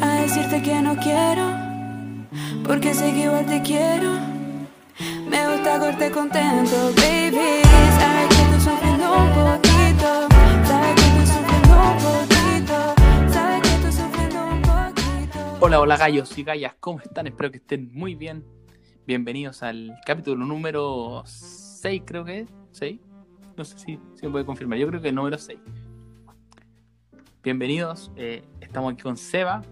a decirte que no quiero, porque sé que igual te quiero. Me gusta verte contento, baby. Sabes que estoy sufriendo un poquito, sabes que estoy sufriendo un poquito, sabes que estoy sufriendo un poquito. Hola, hola gallos y gallas, ¿cómo están? Espero que estén muy bien. Bienvenidos al capítulo número 6, creo que es. ¿6? No sé si, si me puede confirmar. Yo creo que el número 6. Bienvenidos. eh, estamos aquí con Seba.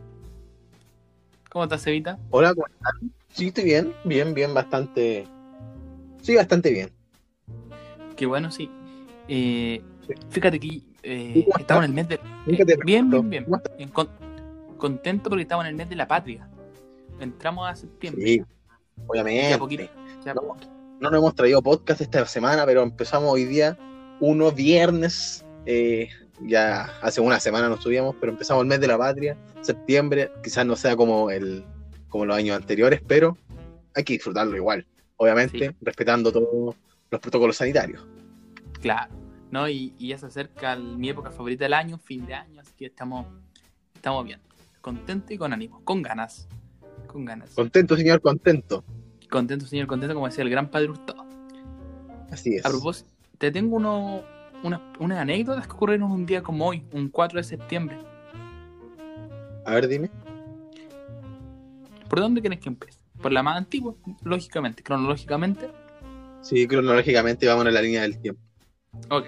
¿Cómo estás, Sebita? Hola, ¿cómo están? Sí, estoy bien, bien, bien, bastante. Sí, bastante bien. Qué bueno, sí. Eh, Sí. fíjate que eh, ¿Cómo estamos en el mes de. Eh, bien, bien, bien. Bien, con- contento porque estamos en el mes de la patria. Entramos a septiembre. Sí, Ya obviamente. poquito. ya No. poquito. No nos hemos traído podcast esta semana, pero empezamos hoy día, uno viernes. eh, ya hace una semana no estuvimos, pero empezamos el mes de la patria, septiembre. Quizás no sea como, el, como los años anteriores, pero hay que disfrutarlo igual. Obviamente, Sí. respetando todos los protocolos sanitarios. Claro, ¿no? Y, y ya se acerca el- mi época favorita del año, fin de año, así que estamos, estamos bien. Contento y con ánimo, con ganas. Con ganas. Contento, señor, contento. Contento, señor, contento, como decía el gran padre Hurtado. Así es. A propósito, te tengo uno, unas, unas anécdotas que ocurrieron un día como hoy, un 4 de septiembre. A ver, dime. ¿Por dónde quieres que empiece? Por la más antigua, lógicamente, cronológicamente. Sí, cronológicamente vamos en la línea del tiempo. Ok.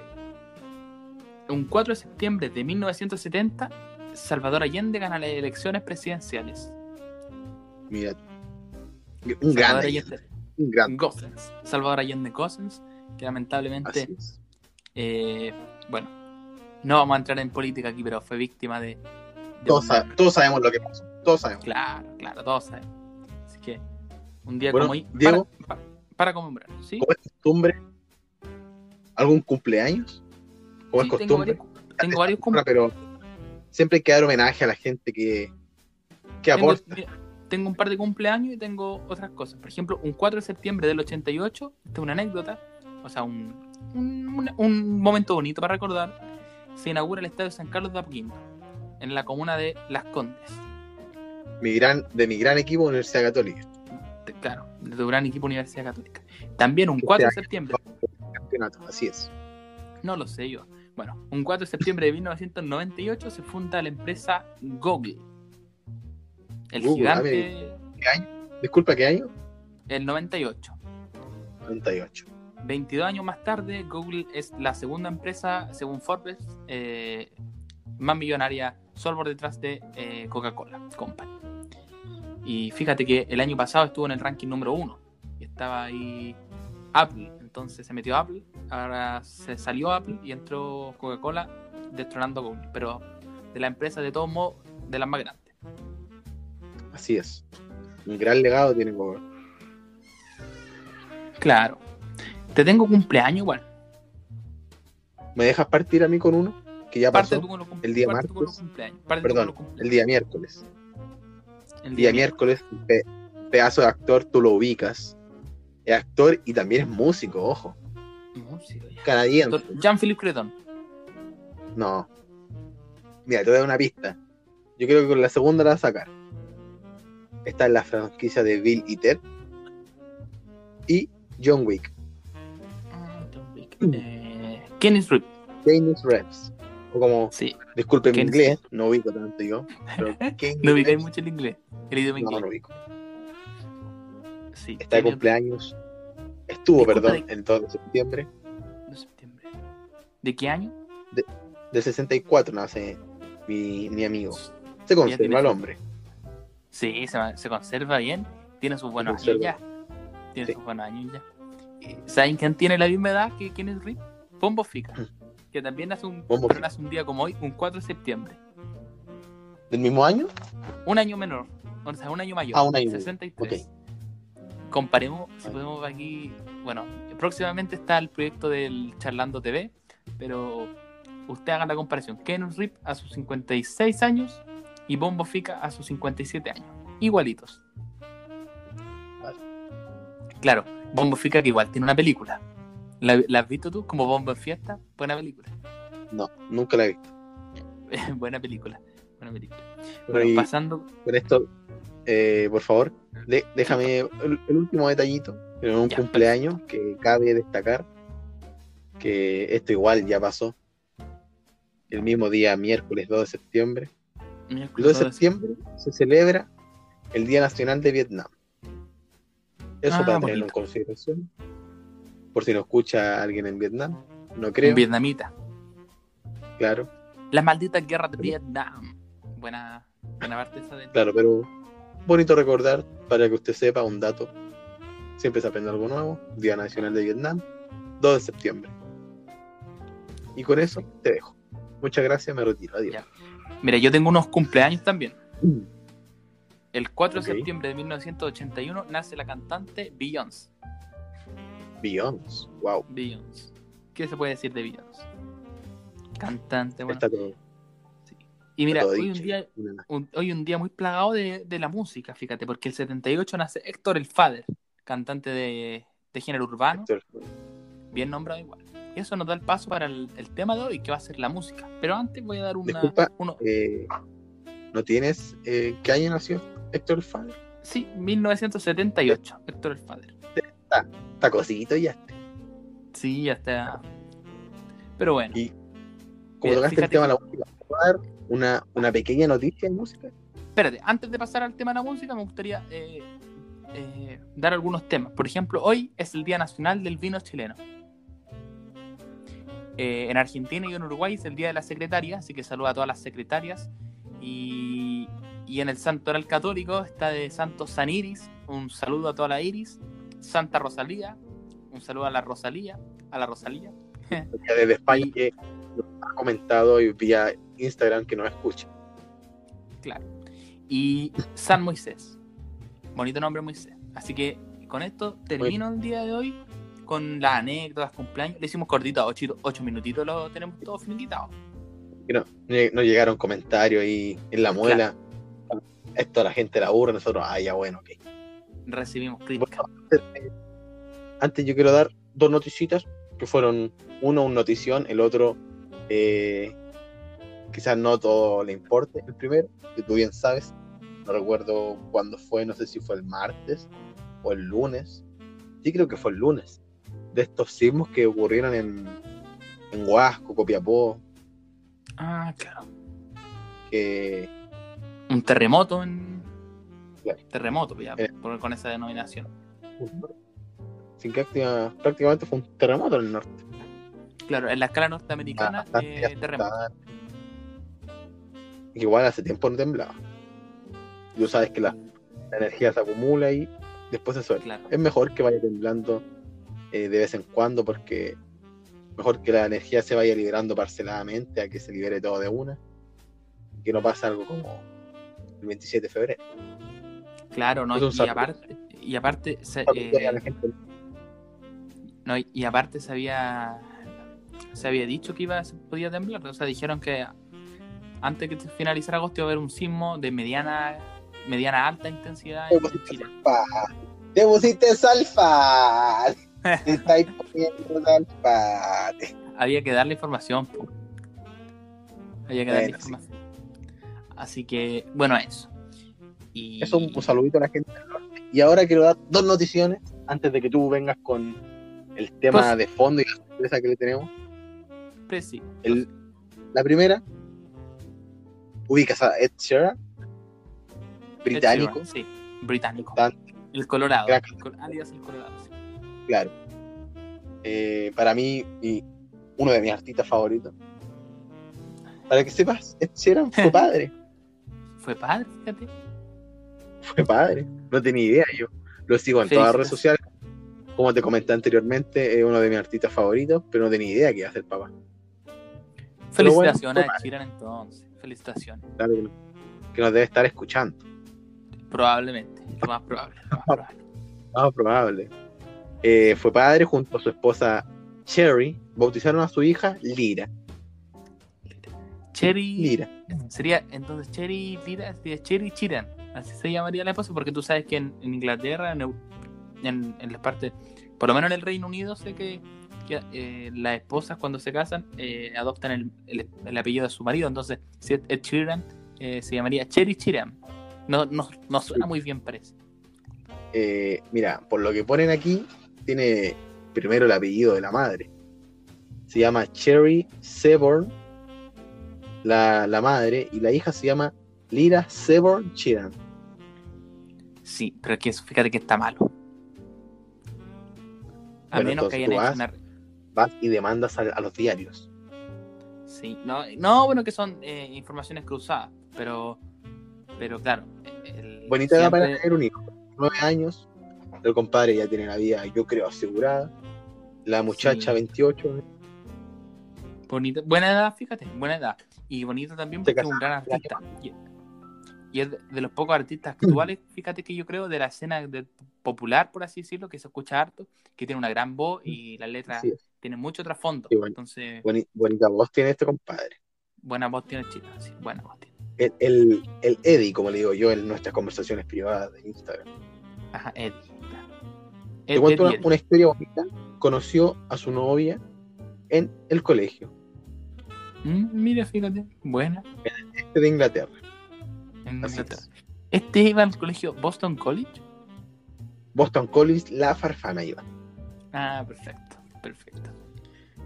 Un 4 de septiembre de 1970, Salvador Allende gana las elecciones presidenciales. Mira. Un Salvador grande. Allende, Un. Gossens, Salvador Allende Gossens, que lamentablemente. Eh, bueno, no vamos a entrar en política aquí, pero fue víctima de... de Todos, un todos sabemos lo que pasó. Todos sabemos. Claro, claro, todos sabemos. Así que, un día Bueno, como hoy, Diego. para, para, para conmemorar, ¿sí? Como es costumbre, ¿algún cumpleaños? Como Sí, es tengo costumbre. varios, tengo varios cum- Pero siempre hay que dar homenaje a la gente que, que tengo, aporta. mira, tengo un par de cumpleaños y tengo otras cosas. Por ejemplo, un 4 de septiembre del 88, esta es una anécdota, o sea, un, un, momento bonito para recordar, se inaugura el Estadio San Carlos de Apoquindo, en la comuna de Las Condes. Mi gran, de mi gran equipo, Universidad Católica. De- claro, de tu gran equipo Universidad Católica. También un 4 de septiembre, Campeonato, así es. no lo sé yo. Bueno, un 4 de septiembre de 1998 se funda la empresa Google. El Google, gigante, ¿Qué año? Disculpa, ¿qué año? el 98. 98. 22 años más tarde, Google es la segunda empresa, según Forbes, eh, más millonaria, solo por detrás de eh, Coca-Cola Company. Y fíjate que el año pasado estuvo en el ranking número uno y estaba ahí Apple. Entonces se metió Apple, ahora se salió Apple y entró Coca-Cola destronando Google. Pero de la empresa, de todos modos, de las más grandes. Así es. Un gran legado tiene Google. Claro. Te tengo cumpleaños igual. ¿Me dejas partir a mí con uno? Que ya Parte pasó. tú con los cum- el día parte martes. Perdón, el día miércoles. El día miércoles, pe- pedazo de actor, tú lo ubicas. Es actor y también es músico, ojo. Músico, ya. Canadiense. Jean-Philippe Creton. No. Mira, te voy a dar una pista. Yo creo que con la segunda la vas a sacar. Está en la franquicia de Bill y Ted. Y John Wick. Eh, Kenneth Reeves. O como, Sí. disculpen mi inglés, no ubico tanto yo. Pero No ubicáis mucho el inglés. El idioma No, no inglés. lo ubico. Sí. Está de Kenneth cumpleaños. Estuvo, perdón, de- el 2 de septiembre de septiembre. ¿De qué año? del 64 nace mi, mi amigo. Se tiene conserva el hombre. Sí, se, se conserva bien. Tiene sus buenos años ya. Tiene Sí. sus buenos años ya. ¿Saben quién tiene la misma edad que Kenneth Reed? Pombo Fica. Que también nace un, Pombo pero Fica. nace un día como hoy, un 4 de septiembre. ¿Del mismo año? Un año menor. O sea, un año mayor. Ah, un año menor. 63. Comparemos, si podemos ver aquí. Bueno, próximamente está el proyecto del Charlando TV, pero usted haga la comparación. Keanu Rip a sus 56 años y Bombo Fica a sus 57 años. Igualitos. Vale. Claro, Bombo Fica que igual tiene una película. ¿La, la has visto tú? Como Bombo en Fiesta. Buena película. No, nunca la he visto. buena película. Buena película. Bueno, Bueno, y pasando. con esto, eh, por favor, de- déjame el, el último detallito. En un Ya, cumpleaños que cabe destacar que esto igual ya pasó. El mismo día, miércoles 2 de septiembre. Miércoles 2 de septiembre se celebra el Día Nacional de Vietnam. Eso Ah, para tenerlo en consideración. Por si no escucha alguien en Vietnam. No Un creo, vietnamita. claro. Las malditas guerras de Vietnam. Buena, buena parte esa de. Claro, pero bonito recordar para que usted sepa un dato. Siempre se aprende algo nuevo. Día Nacional de Vietnam, 2 de septiembre. Y con eso te dejo. Muchas gracias, me retiro. Adiós. Ya. Mira, yo tengo unos cumpleaños también. El 4 de septiembre de 1981 nace la cantante Beyoncé. Beyoncé. Wow. Beyoncé. ¿Qué se puede decir de Beyoncé? Cantante, bueno. Está todo, Y mira, todo hoy un día, Una- un- hoy un día muy plagado de, de la música, fíjate, porque el 78 nace Héctor El Fader, cantante de, de género urbano, bien nombrado igual. Y eso nos da el paso para el, el tema de hoy, que va a ser la música. Pero antes voy a dar una... Disculpa. uno- Eh, ¿No tienes eh, qué año nació Héctor Fader? sí, 1978, Héctor El Fader. Está cosito ya. Sí, ya está. Pero bueno, Y como Mira, tocaste el tema de la música, ¿puedo dar una, una pequeña noticia de música? espérate, antes de pasar al tema de la música, me gustaría eh, eh, dar algunos temas. Por ejemplo, hoy es el Día Nacional del Vino Chileno. Eh, en Argentina y en Uruguay es el Día de la Secretaria, así que saluda a todas las secretarias. Y, y en el Santoral Católico está de Santo San Iris, un saludo a toda la Iris. Santa Rosalía, un saludo a la Rosalía, a la Rosalía. Desde España que nos ha comentado y vía Instagram que nos escucha. Claro. Y San Moisés. Bonito nombre Moisés. Así que con esto termino el día de hoy con las anécdotas, cumpleaños. Le hicimos cortito, ocho, ocho minutitos lo tenemos todo finiquitado. No, no llegaron comentarios ahí en la muela. Esto a la gente la aburre, nosotros, ah, ya bueno, ok. Recibimos críticas. Antes yo quiero dar dos noticitas que fueron uno un notición, el otro eh, quizás no todo le importe. El primero, que tú bien sabes, no recuerdo cuándo fue, no sé si fue el martes o el lunes. Sí creo que fue el lunes. De estos sismos que ocurrieron en, en Huasco, Copiapó, Ah, claro. que Un terremoto en. Terremoto, ya, Eh. por- con esa denominación. sin que activa- prácticamente fue un terremoto en el norte. Claro, en la escala norteamericana, Bastante eh, terremoto. Igual hace tiempo no temblaba. Tú sabes que la, la energía se acumula y después se suelta. Claro. Es mejor que vaya temblando eh, de vez en cuando porque mejor que la energía se vaya liberando parceladamente a que se libere todo de una. Que no pase algo como el 27 de febrero. Claro, no, y aparte, y aparte, eh, No, y- aparte se había se había dicho que iba se podía temblar, o sea, dijeron que antes que se finalizara agosto iba a haber un sismo de mediana mediana alta intensidad en Chile. Te pusiste salfate. Te estáis poniendo salfate. Había que darle información. po. Había que darle Bueno, información. Así que, bueno, eso. Y Eso un, un saludito a la gente del norte. Y ahora quiero dar dos noticiones antes de que tú vengas con el tema Pues- de fondo y la sorpresa que le tenemos. Pues sí. El- la primera, ubicas a Ed Sheeran, británico, Ed Sheeran, Sí, británico. El Colorado. Gran- alias el Colorado. sí. claro. Eh, para mí, y uno de mis artistas favoritos. Para que sepas, Ed Sheeran fue padre. Fue padre, fíjate. fue padre. No tenía idea yo. Lo sigo en todas las redes sociales. Como te comenté anteriormente, es uno de mis artistas favoritos, pero no tenía idea que iba a ser papá. Bueno, Felicitaciones fue a Chiran entonces. Felicitaciones. Claro que, que nos debe estar escuchando. Probablemente. Lo más probable. Lo más probable. Eh, fue padre junto a su esposa Cherry. Bautizaron a su hija Lira. Cherry. Lira. Sería entonces Cherry Lira, sería Cherry Chiran. Así se llamaría la esposa, porque tú sabes que en, en Inglaterra, en, en, en las partes, por lo menos en el Reino Unido, sé que, que, eh, las esposas cuando se casan eh, adoptan el, el- el apellido de su marido. Entonces, si es Ed Sheeran, eh, se llamaría Cherry Chiram. No, no, no suena muy bien, parece. Mira, por lo que ponen aquí, tiene primero el apellido de la madre. Se llama Cherry Seborn, la, la madre, y la hija se llama Lira Seborn Chiran. Sí, pero es que eso, fíjate que está malo. A Bueno, menos que hayan hecho vas- una. Vas y demandas a, a los diarios. Sí, no, no bueno, que son eh, informaciones cruzadas, pero. Pero claro. el- Bonita edad para tener un hijo. Nueve años, el compadre ya tiene la vida, yo creo, asegurada. La muchacha, Sí. 28. Bonita, buena edad, fíjate, buena edad. Y bonito también porque es un gran artista. Y, y es de, los pocos artistas actuales, fíjate que yo creo, de la escena de- popular, por así decirlo, que se escucha harto, que tiene una gran voz y las letras tienen mucho trasfondo. Sí, bueno. Entonces, Boni- bonita voz tiene este compadre. buena voz tiene Chile, sí, buena voz tiene. El, el, el Eddie, como le digo yo en nuestras conversaciones privadas de Instagram. Ajá, Eddie. Te cuento Eddie, una, Eddie. una historia bonita. Conoció a su novia en el colegio Mm, mira, fíjate, buena. este de Inglaterra. en Así Inglaterra. es. Este iba al colegio Boston College. Boston College, la farfana iba. Ah, perfecto, perfecto.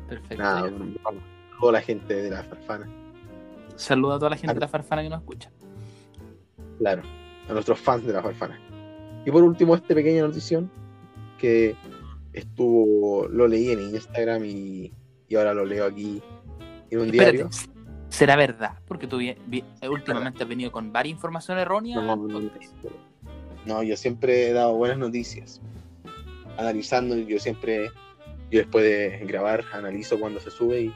Perfecto. Nada. Toda la gente de la farfana. Saluda a toda la gente de la farfana que nos escucha. Claro, a nuestros fans de la farfana. Y por último, esta pequeña notición que estuvo, lo leí en Instagram y, y ahora lo leo aquí en un Espérate, diario. ¿será verdad? Porque tú vi- vi- últimamente has venido con varias informaciones erróneas. No, no, no, yo siempre he dado buenas noticias. Analizando, yo siempre, yo después de grabar, analizo cuando se sube y,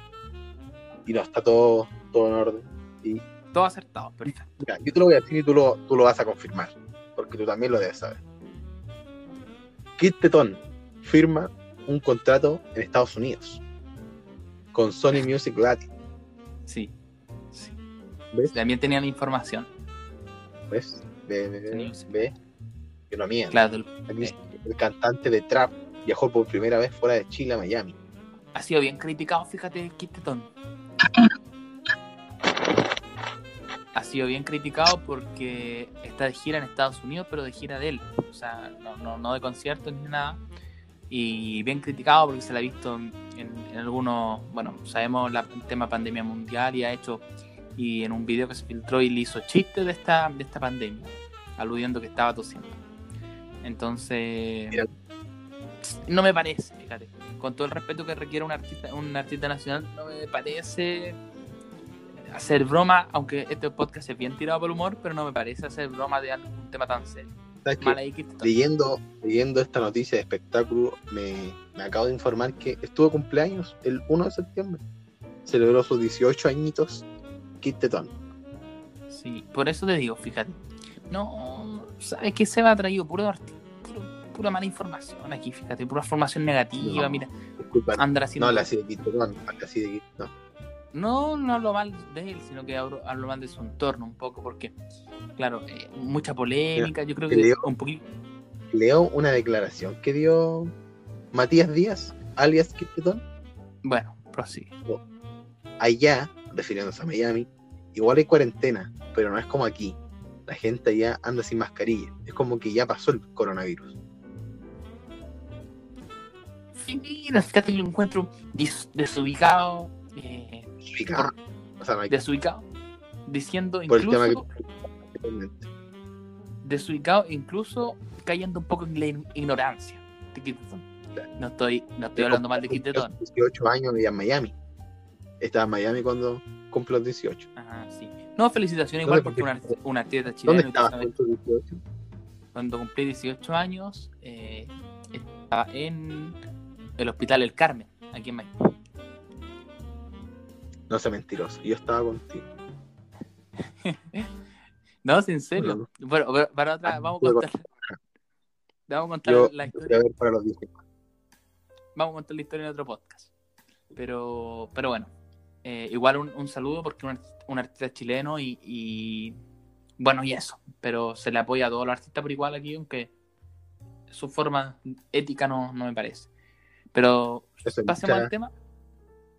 y no, está todo, todo en orden. Y Todo acertado, perfecto. mira, yo te lo voy a decir y tú lo, tú lo vas a confirmar, porque tú también lo debes saber. Kit Teton firma un contrato en Estados Unidos con Sony Music Latin. Sí. sí. ¿Ves? También tenían información. ¿Ves? Ve, ve, ve, miento. Claro, eh, el cantante de trap viajó por primera vez fuera de Chile a Miami. ha sido bien criticado, fíjate, Kit Teton. Ha sido bien criticado porque está de gira en Estados Unidos, pero de gira de él. O sea, no, no, no de conciertos ni nada. Y bien criticado porque se le ha visto en, algunos. Bueno, sabemos la- el tema pandemia mundial y ha hecho. Y en un video que se filtró y le hizo chistes de esta, de esta pandemia, aludiendo que estaba tosiendo. Entonces. No me parece, fíjate. Con todo el respeto que requiere un artista, un artista nacional, no me parece hacer broma, aunque este podcast es bien tirado por el humor, pero no me parece hacer broma de algún tema tan serio. Leyendo, leyendo esta noticia de espectáculo, me, me acabo de informar que estuvo cumpleaños el 1 de septiembre. Celebró sus 18 añitos Kit Teton. Sí, por eso te digo, fíjate. No, ¿sabes qué se va a traído? Puro, puro- pura mala información aquí, fíjate, pura formación negativa, No. mira, Disculpa, andar no habla así de Kit Teton, habla así de Kit, no. No, no hablo mal de él, sino que hablo, hablo mal de su entorno un poco, porque, claro, eh, mucha polémica, yo creo que Leo- un poquito... Leo una declaración que dio Matías Díaz, alias Teton, Bueno, prosigue. allá, refiriéndose a Miami, igual hay cuarentena, pero no es como aquí. La gente allá anda sin mascarilla. Es como que ya pasó el coronavirus. Sí, Mira, fíjate que lo encuentro desubicado, eh, Ubicado. O sea, no hay desubicado, diciendo incluso... que desubicado, incluso cayendo un poco en la ignorancia de Kiteton. No estoy, no estoy hablando mal de Kiteton. 18 años vivía en Miami. Estaba en Miami cuando cumplió los 18. Ajá, sí. No, felicitaciones igual ¿Dónde porque un, cumpliste? art- un artista ¿Dónde y 18? cuando cumplí 18 años, eh, estaba en el Hospital El Carmen, aquí en Miami. No sé mentiroso. Yo estaba contigo. No, sí, en serio. No, Bueno, pero para otra, Ah, vamos a contar. Vamos a contar Yo la historia. a ver para los 18. vamos a contar la historia en otro podcast. Pero, pero bueno, eh, igual un, un saludo porque un, un artista chileno y, y bueno, y eso. Pero se le apoya a todos los artistas por igual aquí, aunque su forma ética no, no me parece. Pero pasemos al tema.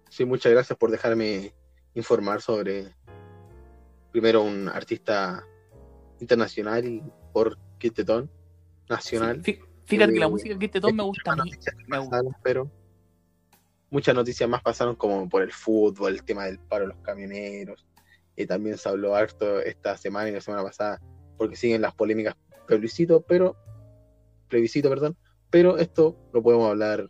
Sí, muchas gracias por dejarme informar sobre primero un artista internacional por Quintetón nacional. Sí, Fíjate que la Eh, música ton me gusta a mí. noticias que me gusta. pasaron, pero muchas noticias más pasaron como por el fútbol, el tema del paro de los camioneros. Y también se habló harto esta semana y la semana pasada porque siguen las polémicas plebiscito, pero plebiscito, perdón, pero esto lo podemos hablar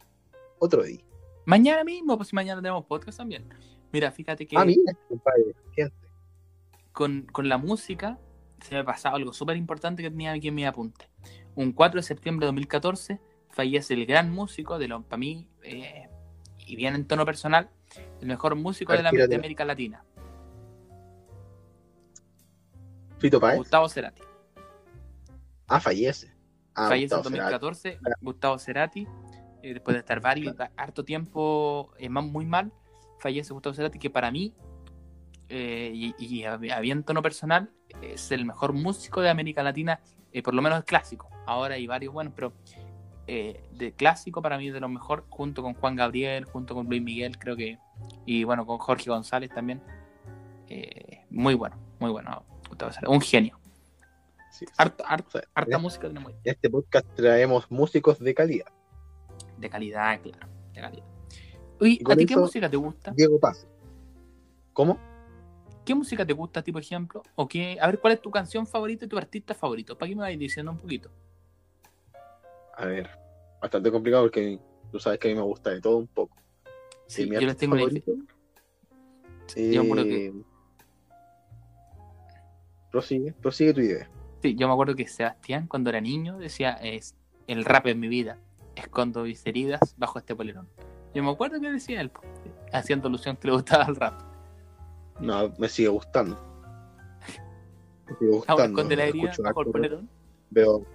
otro día. Mañana mismo, pues si mañana tenemos podcast también. Mira, fíjate que Ah, mira, compadre, gente. con, con la música se me ha pasado algo súper importante que tenía aquí en mi apunte. Un 4 de septiembre de 2014 fallece el gran músico de lo para mí, eh, y bien en tono personal, el mejor músico de, la, de América Latina, Fito Páez. Gustavo Cerati. Ah, fallece. Ah, fallece en Gustavo Cerati. 2014, Gustavo Cerati, eh, después de estar varios, harto tiempo eh, muy mal, fallece Gustavo Cerati, que para mí, eh, y, y a, bien tono personal, es el mejor músico de América Latina, eh, por lo menos clásico. Ahora hay varios buenos, pero de clásico para mí es de los mejor, junto con Juan Gabriel, junto con Luis Miguel, creo que, y bueno, con Jorge González también. Muy bueno, muy bueno, Gustavo Cerati, un genio. Sí, sí. Harta, harta- harta en música tenemos ahí. este podcast traemos músicos de calidad. De calidad, claro. De calidad. Oye, ¿a ti qué música te gusta? Diego Paz. ¿Cómo? ¿Qué música te gusta a ti, por ejemplo? ¿O qué? A ver, ¿cuál es tu canción favorita y tu artista favorito? ¿Para qué me vais diciendo un poquito? A ver, bastante complicado porque tú sabes que a mí me gusta de todo un poco. Sí, mi yo les tengo favorito, Sí, yo me acuerdo que- eh, Prosigue, prosigue tu idea. Sí, yo me acuerdo que Sebastián, cuando era niño, decía: es El rap es mi vida. Escondo mis heridas bajo este polerón. Yo me acuerdo que decía él, haciendo alusión que le gustaba el rap. No, me sigue gustando. Me sigue gustando. esconde la herida bajo el polerón. Veo,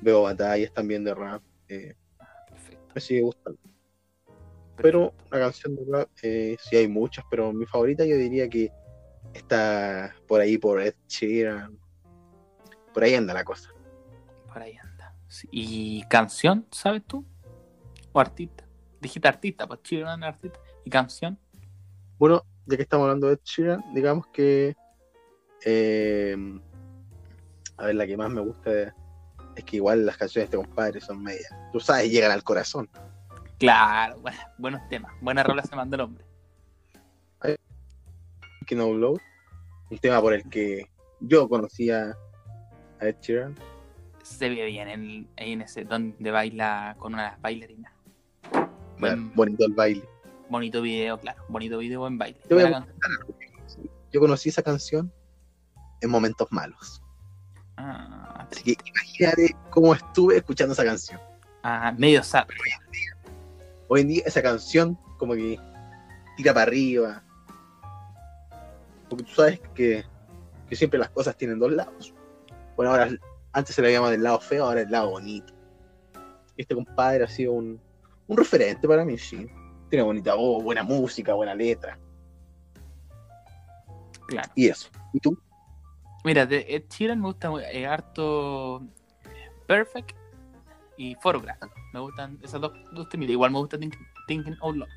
veo batallas también de rap. eh, Perfecto. me sigue gustando. Pero una canción de rap, eh, sí hay muchas, pero mi favorita yo diría que está por ahí por Ed Sheeran. Por ahí anda la cosa. Por ahí anda. ¿Y canción, sabes tú? ¿O artista? Dijiste artista, pues no artista. ¿Y canción? Bueno, ya que estamos hablando de Ed Sheeran, digamos que. eh, a ver, la que más me gusta es que igual las canciones de este compadre son medias. Tú sabes, llegan al corazón. Claro, bueno, buenos temas. Buena rola se manda el hombre. Que No Blow. Un tema por el que yo conocía a Ed Sheeran. Se ve bien en, en ese donde baila con una bailarina. Buen, Bonito el baile. bonito video, claro. Bonito video, buen baile. Voy a. Yo conocí esa canción en momentos malos. Ah, Así que imagínate cómo estuve escuchando esa canción. ah, medio sad. Hoy en día esa canción como que tira para arriba. Porque tú sabes que, que siempre las cosas tienen dos lados. Bueno, ahora antes se le llamaba del lado feo, ahora el lado bonito. Este compadre ha sido un, un referente para mí, sí. Tiene bonita voz, buena música, buena letra. Claro. Y eso. ¿Y tú? Mira, de Ed Sheeran me gusta eh, harto Perfect y Photograph. Me gustan esas dos, dos temitas. Igual me gusta Think- Thinking Out Loud.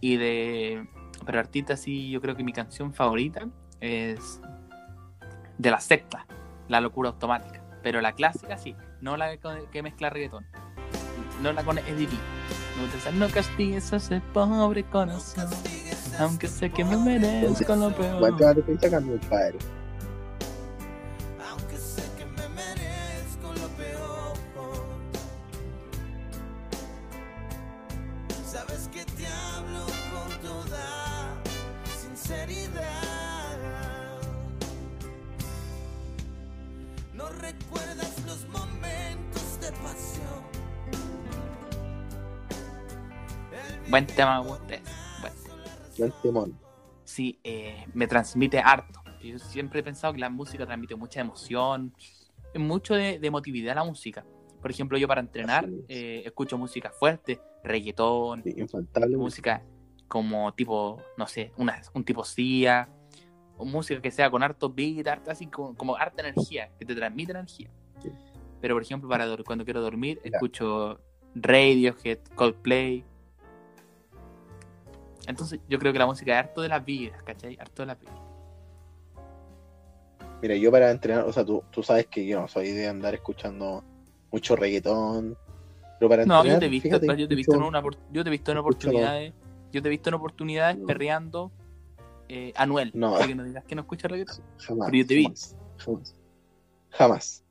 Y de. Pero artista, sí, yo creo que mi canción favorita es de la secta, La Locura Automática. Pero la clásica, sí, no la que, mezcla reggaetón. No la con Eddie B. Me gusta esa, no castigues a ese pobre corazón. Aunque sé que me merezco lo peor. Buen tema me gusta ese. Bueno. Buen temón. sí, eh, me transmite harto. Yo siempre he pensado que la música transmite mucha emoción, mucho de, de emotividad la música. Por ejemplo, yo para entrenar es. eh, escucho música fuerte, reggaetón, Sí, música como tipo, no sé, una, un tipo Sia, o música que sea con harto beat, harta, así como, como harta energía, que te transmite energía. Sí. Pero por ejemplo, para cuando quiero dormir, Mira. escucho Radiohead, Coldplay. Entonces yo creo que la música es harto de las vidas, ¿cachai? Harto de las vidas. Mira, yo para entrenar, o sea, tú, tú sabes que yo no soy de andar escuchando mucho reggaetón. Pero para No, entrenar, yo te he visto, fíjate yo te he visto en una yo te he visto en oportunidades, yo te he visto en oportunidades No. perreando eh, Anuel. No. Que no digas que no escuchas reggaetón. Jamás. Pero yo te vi. Jamás. Jamás. Jamás.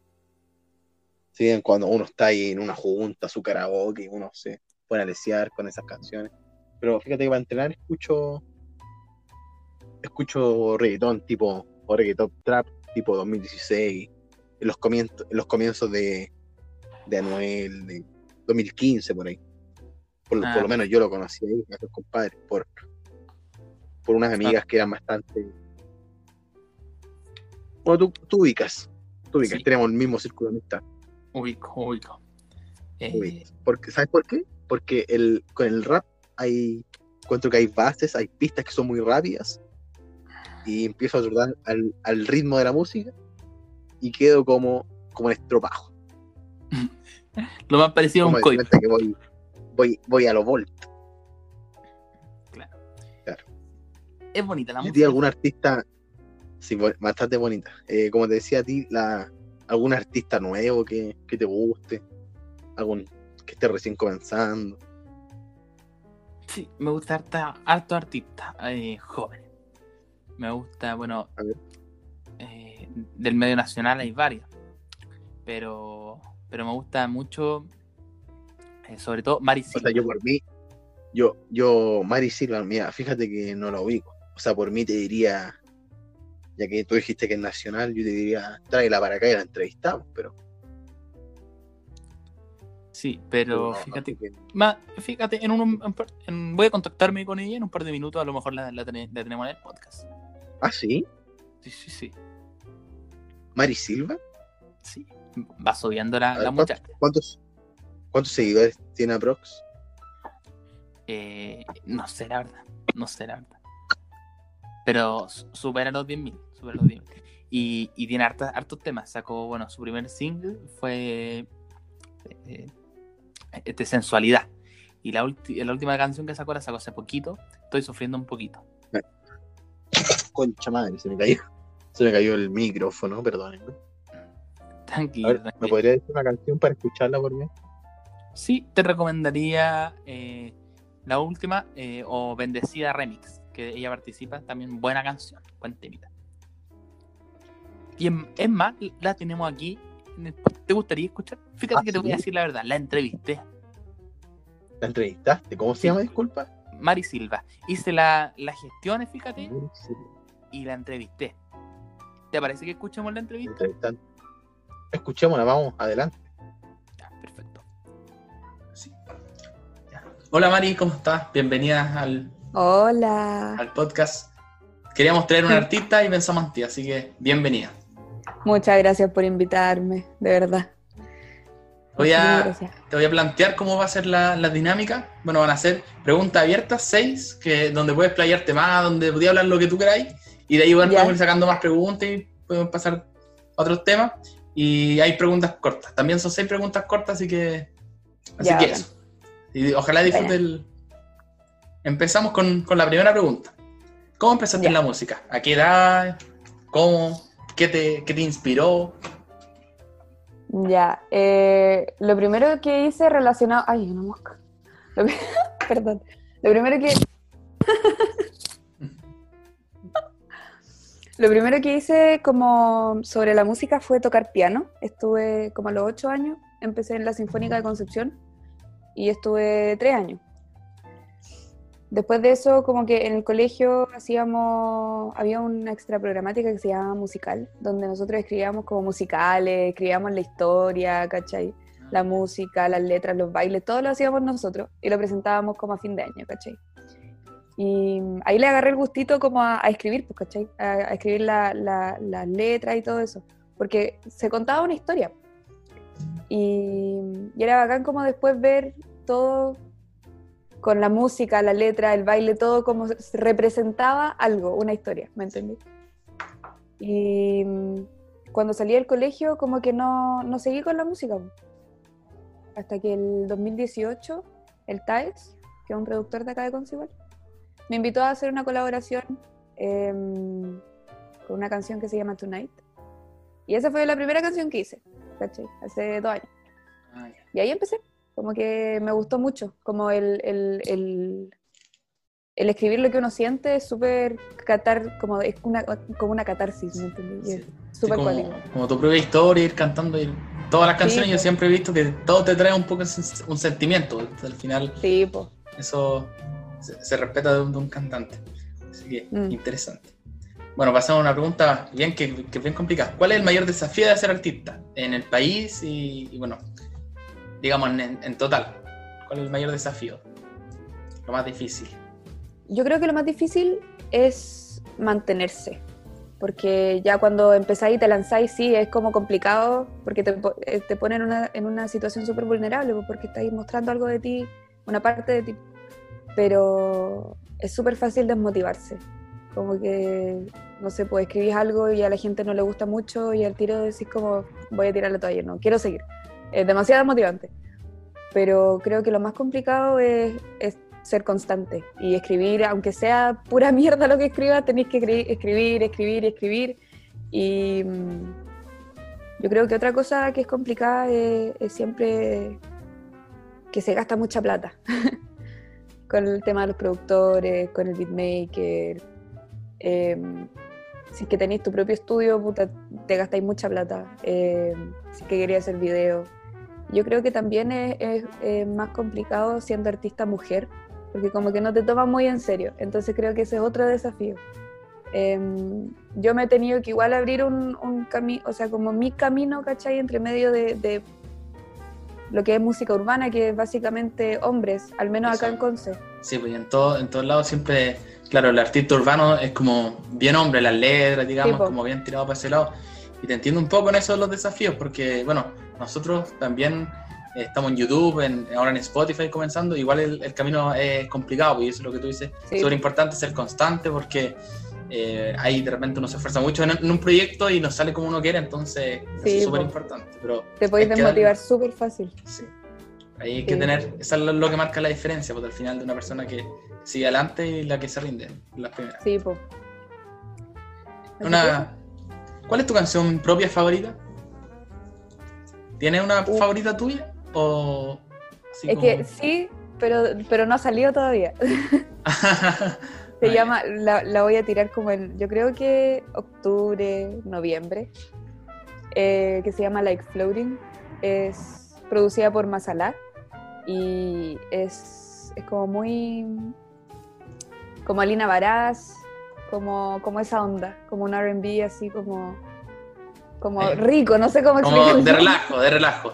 Si bien cuando uno está ahí en una junta, su karaoke, uno se pone a lesear con esas canciones. Pero fíjate que para entrenar escucho. Escucho reggaetón tipo. O reggaetón trap tipo 2016. En los comienzos, en los comienzos de, de Anuel, de 2015 por ahí. Por, lo- Ah. por lo menos yo lo conocí ahí, a compadres, por, por unas amigas que eran bastante bueno, tú, tú ubicas. Tú ubicas. Sí. Tenemos el mismo círculo de amistad. Ubico, ubico. Eh. Porque, ¿Sabes por qué? Porque el, con el rap hay. Encuentro que hay bases, hay pistas que son muy rápidas. Y empiezo a trotar al, al ritmo de la música. Y quedo como, como en estropajo. lo más parecido a un coito. que voy, voy, voy a lo volt. Es bonita la ¿A ti música. algún artista? Sí, bastante bonita. Eh, como te decía a ti, la, algún artista nuevo que, que te guste. Algún que esté recién comenzando. Sí, me gusta harta, harto artista eh, joven. Me gusta, bueno, eh, del medio nacional hay varios, pero, pero me gusta mucho, eh, sobre todo Mari O Silva. sea, yo por mí, yo, yo, Mari Silva, mira, fíjate que no la ubico. O sea, por mí te diría, ya que tú dijiste que es nacional, yo te diría, tráela para acá y la entrevistamos, pero. Sí, pero no, fíjate, no fíjate, en un, par- en- voy a contactarme con ella en un par de minutos, a lo mejor la, la tene- la tenemos en el podcast. Ah, sí, Sí, sí, sí, Mari Silva. sí. Va subiendo la, ver, la ¿cuántos, muchacha. cuántos, cuántos seguidores tiene Aprox? Eh, no sé, la verdad. No sé, la verdad. Pero su- supera los 10.000. Supera los 10.000. Y, y tiene harta- hartos temas. Sacó, bueno, su primer single fue eh, este, Sensualidad. Y la, la última canción que sacó la sacó hace poquito. Estoy sufriendo un poquito. Concha madre, se me cayó. Se me cayó el micrófono, perdónenme. Tranquilo. ¿me podría decir una canción para escucharla por mí? Sí, te recomendaría eh, la última eh, o Bendecida Remix, que ella participa, también buena canción, buen temita. Y en- es más, la tenemos aquí. ¿Te gustaría escuchar? Fíjate Ah, que te voy a decir la verdad, la entrevisté. ¿La entrevistaste? ¿Cómo se Sí. llama, disculpa? Mari Silva. Hice la, las gestiones, fíjate, y la entrevisté. ¿Te parece que escuchemos la entrevista? Escuchémosla, vamos, adelante. Ya, perfecto. Sí. Ya. Hola Mari, ¿cómo estás? Bienvenida al, Hola. al podcast. Queríamos traer un artista y pensamos en ti, así que bienvenida. Muchas gracias por invitarme, de verdad. Voy a, te voy a plantear cómo va a ser la, la dinámica. Bueno, van a ser preguntas abiertas, seis, que, donde puedes playarte más, donde podías hablar lo que tú queráis, y de ahí Ya. podemos ir sacando más preguntas y podemos pasar a otros temas. Y hay preguntas cortas. También son seis preguntas cortas, así que. Así Ya, que eso. Y ojalá disfrutes el. Empezamos con, con la primera pregunta. ¿Cómo empezaste Ya. en la música? ¿A qué edad? ¿Cómo? ¿Qué te, qué te inspiró? Ya, eh, lo primero que hice relacionado... Ay, una mosca. Perdón. Lo primero que... Lo primero que hice como sobre la música fue tocar piano. Estuve como a los ocho años, empecé en la Sinfónica de Concepción y estuve tres años. Después de eso, como que en el colegio hacíamos, había una extra programática que se llamaba musical, donde nosotros escribíamos como musicales, escribíamos la historia, ¿cachai? La música, las letras, los bailes, todo lo hacíamos nosotros y lo presentábamos como a fin de año, ¿cachai? Y ahí le agarré el gustito como a, a escribir, pues, ¿cachai? A, a escribir la- la- las letras y todo eso, porque se contaba una historia. Y, y era bacán como después ver todo con la música, la letra, el baile, todo como se- representaba algo, una historia, ¿me entendí? Y mm, cuando salí del colegio como que no, no seguí con la música. Hasta que el 2018, el TAES, que es un productor de acá de Conce igual, me invitó a hacer una colaboración em, con una canción que se llama Tonight. Y esa fue la primera canción que hice, ¿cachai? Hace dos años. Ah. Y ahí empecé. Como que me gustó mucho. Como el, el, el, el escribir lo que uno siente es súper catar, como, es una, como una catarsis, ¿me entendí? Sí, Súper como, cuático. como tu propia historia, ir cantando. Ir... Todas las canciones Sí, yo siempre he visto que todo te trae un poco un sentimiento. Al final Sí, pues. eso se, se respeta de un, de un cantante. Así que Mm. interesante. Bueno, pasamos a una pregunta bien que, que bien complicada. ¿Cuál es el mayor desafío de ser artista en el país y, y bueno, digamos en, en total? ¿Cuál es el mayor desafío? Lo más difícil. Yo creo que lo más difícil es mantenerse. Porque ya cuando empezáis y te lanzáis, sí, es como complicado, porque te, eh, te pone en una, en una situación súper vulnerable, pues, porque estáis mostrando algo de ti, una parte de ti. Pero es súper fácil desmotivarse. Como que, no sé, pues escribís algo y a la gente no le gusta mucho y al tiro decís como, voy a tirar la toalla, no, quiero seguir. Es demasiado motivante. Pero creo que lo más complicado es, ser constante y escribir, aunque sea pura mierda lo que escribas, tenéis que escri- escribir, escribir, escribir. Y mm, yo creo que otra cosa que es complicada es, siempre que se gasta mucha plata con el tema de los productores, con el beatmaker. em, si que tenéis tu propio estudio, puta, te gastáis mucha plata. em, si es que querías hacer video. Yo creo que también es, es- es más complicado siendo artista mujer, porque como que no te toman muy en serio. Entonces creo que ese es otro desafío. Em, yo me he tenido que igual abrir un, un camino, o sea, como mi camino, ¿cachai? Entre medio de, de lo que es música urbana, que es básicamente hombres, al menos acá en. Conce. Sí, pues en, todo, en todos lados siempre, claro, el artista urbano es como bien hombre, las letras, digamos, Sí, como bien tirado para ese lado. Y te entiendo un poco en eso los desafíos, porque, bueno, nosotros también eh, estamos en YouTube, en, ahora en Spotify comenzando, igual el, el camino es complicado, pues, y eso es lo que tú dices, Sí. súper importante ser constante, porque eh, ahí de repente uno se esfuerza mucho en, en un proyecto y no sale como uno quiere, entonces eso Sí, es súper po. importante. Pero Te podéis desmotivar súper fácil. Sí. Ahí hay que Sí. tener, eso es lo, que marca la diferencia, porque al final de una persona que sigue adelante y la que se rinde, las primeras. Sí, po. Así Una, ¿Cuál es tu canción propia favorita? ¿Tienes una Uh. favorita tuya? O así Es como- que sí, pero, pero no ha salido todavía. Se llama, la, la voy a tirar como en, yo creo que octubre, noviembre, eh, que se llama Like Floating. Es producida por Masala y es, es como muy, como Alina Baraz, como, como esa onda, como un RB así como, como Eh, rico, no sé cómo Como explicarlo. de relajo, de relajo.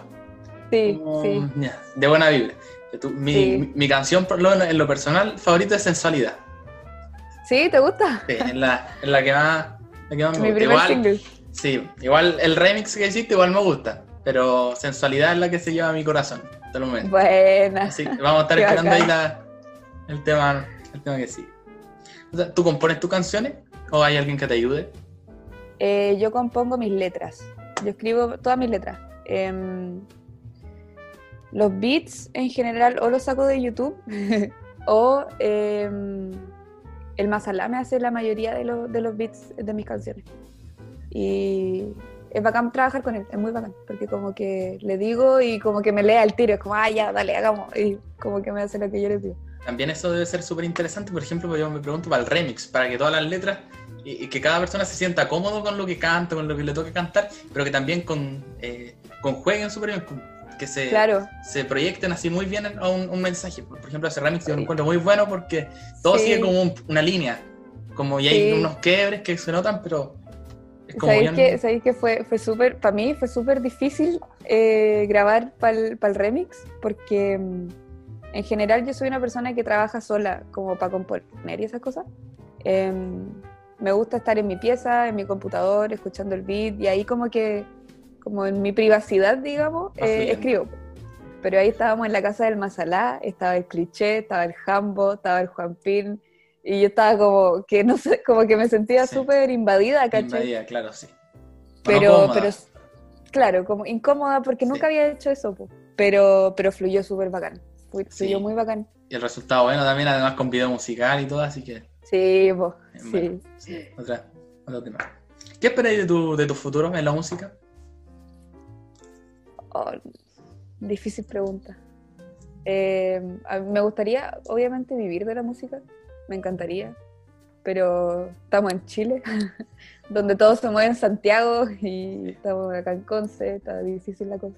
Sí, Como, sí. de buena vibra. Tu- mi, Sí. mi- mi canción, por lo en lo personal, favorita es Sensualidad. ¿Sí? ¿Te gusta? Sí, es la, es la que más, la que más me Mi gusta. primer Igual, single. Sí, igual el remix que hiciste igual me gusta, pero sensualidad es la que se lleva a mi corazón, hasta el momento. Buena. Así que vamos a estar Qué esperando ahí la- el, tema, el tema que sigue. O sea, ¿Tú compones tus canciones o hay alguien que te ayude? Eh, yo compongo mis letras. Yo escribo todas mis letras. Em, los beats en general o los saco de YouTube o em, el Masalá me hace la mayoría de, los- de los beats de mis canciones. Y es bacán trabajar con él, es muy bacán, porque como que le digo y como que me lea el tiro, es como, ah, ya, dale, hagamos. Y como que me hace lo que yo le pido. También eso debe ser súper interesante, por ejemplo, yo me pregunto para el remix, para que todas las letras y, y que cada persona se sienta cómodo con lo que canta, con lo que le toque cantar, pero que también con, eh, conjueguen súper bien, que se, Claro, se proyecten así muy bien a un, un mensaje. Por ejemplo, ese remix yo lo encuentro muy bueno porque todo Sí. sigue como un- una línea, como y hay Sí. unos quiebres que se notan, pero es como ¿Sabéis bien... que, sabéis que fue, fue súper, para mí fue súper difícil eh, grabar para el remix? Porque mm, en general yo soy una persona que trabaja sola, como para componer y esas cosas. Em, me gusta estar en mi pieza, en mi computador, escuchando el beat y ahí como que, como en mi privacidad, digamos, Va eh, escribo. Pero ahí estábamos en la casa del Masalá, estaba el cliché, estaba el Jambo, estaba el Juan Pin, y yo estaba como que no sé, como que me sentía Sí. súper invadida, ¿cachai? Invadida, claro, sí. Pero, pero claro, como incómoda porque Sí. nunca había hecho eso, po. pero, pero fluyó súper bacán. Fluyó Sí. muy bacán. Y el resultado bueno también, además con video musical y todo, así que Sí, En sí. otra, otro tema. ¿Qué esperáis de tu, de tu futuro en la música? Oh, difícil pregunta. Eh, me gustaría, obviamente, vivir de la música. Me encantaría. Pero estamos en Chile, donde todo se mueve en Santiago y estamos acá en Conce, está difícil la cosa.